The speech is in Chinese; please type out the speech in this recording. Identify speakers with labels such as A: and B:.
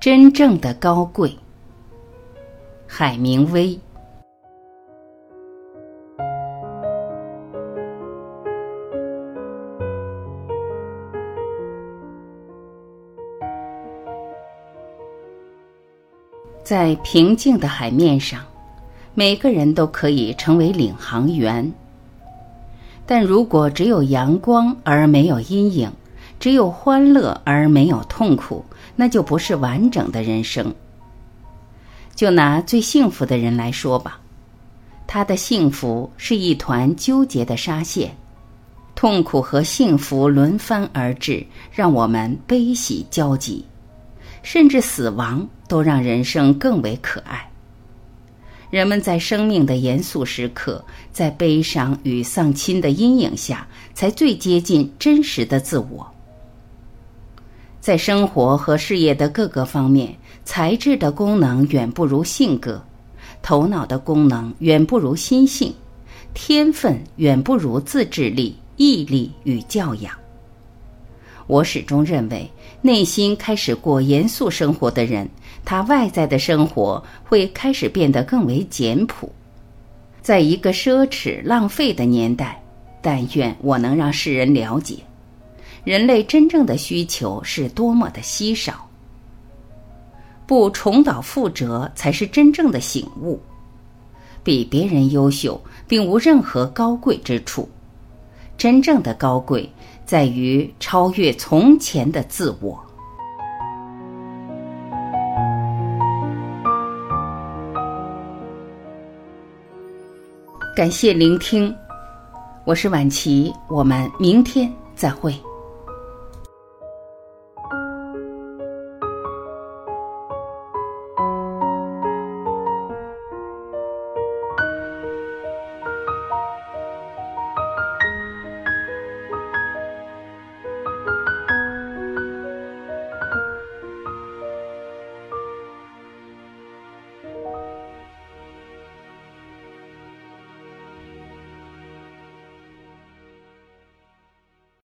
A: 真正的高贵。海明威。在平静的海面上，每个人都可以成为领航员。但如果只有阳光而没有阴影，只有欢乐而没有痛苦，那就不是完整的人生。就拿最幸福的人来说吧，他的幸福是一团纠结的纱线，痛苦和幸福轮番而至，让我们悲喜交集，甚至死亡都让人生更为可爱。人们在生命的严肃时刻，在悲伤与丧亲的阴影下，才最接近真实的自我。在生活和事业的各个方面，才智的功能远不如性格，头脑的功能远不如心性，天分远不如自制力、毅力与教养。我始终认为，内心开始过严肃生活的人。他外在的生活会开始变得更为简朴，在一个奢侈浪费的年代，但愿我能让世人了解，人类真正的需求是多么的稀少。不重蹈覆辙才是真正的醒悟。比别人优秀，并无任何高贵之处。真正的高贵在于超越从前的自我。感谢聆听，我是晚琪，我们明天再会。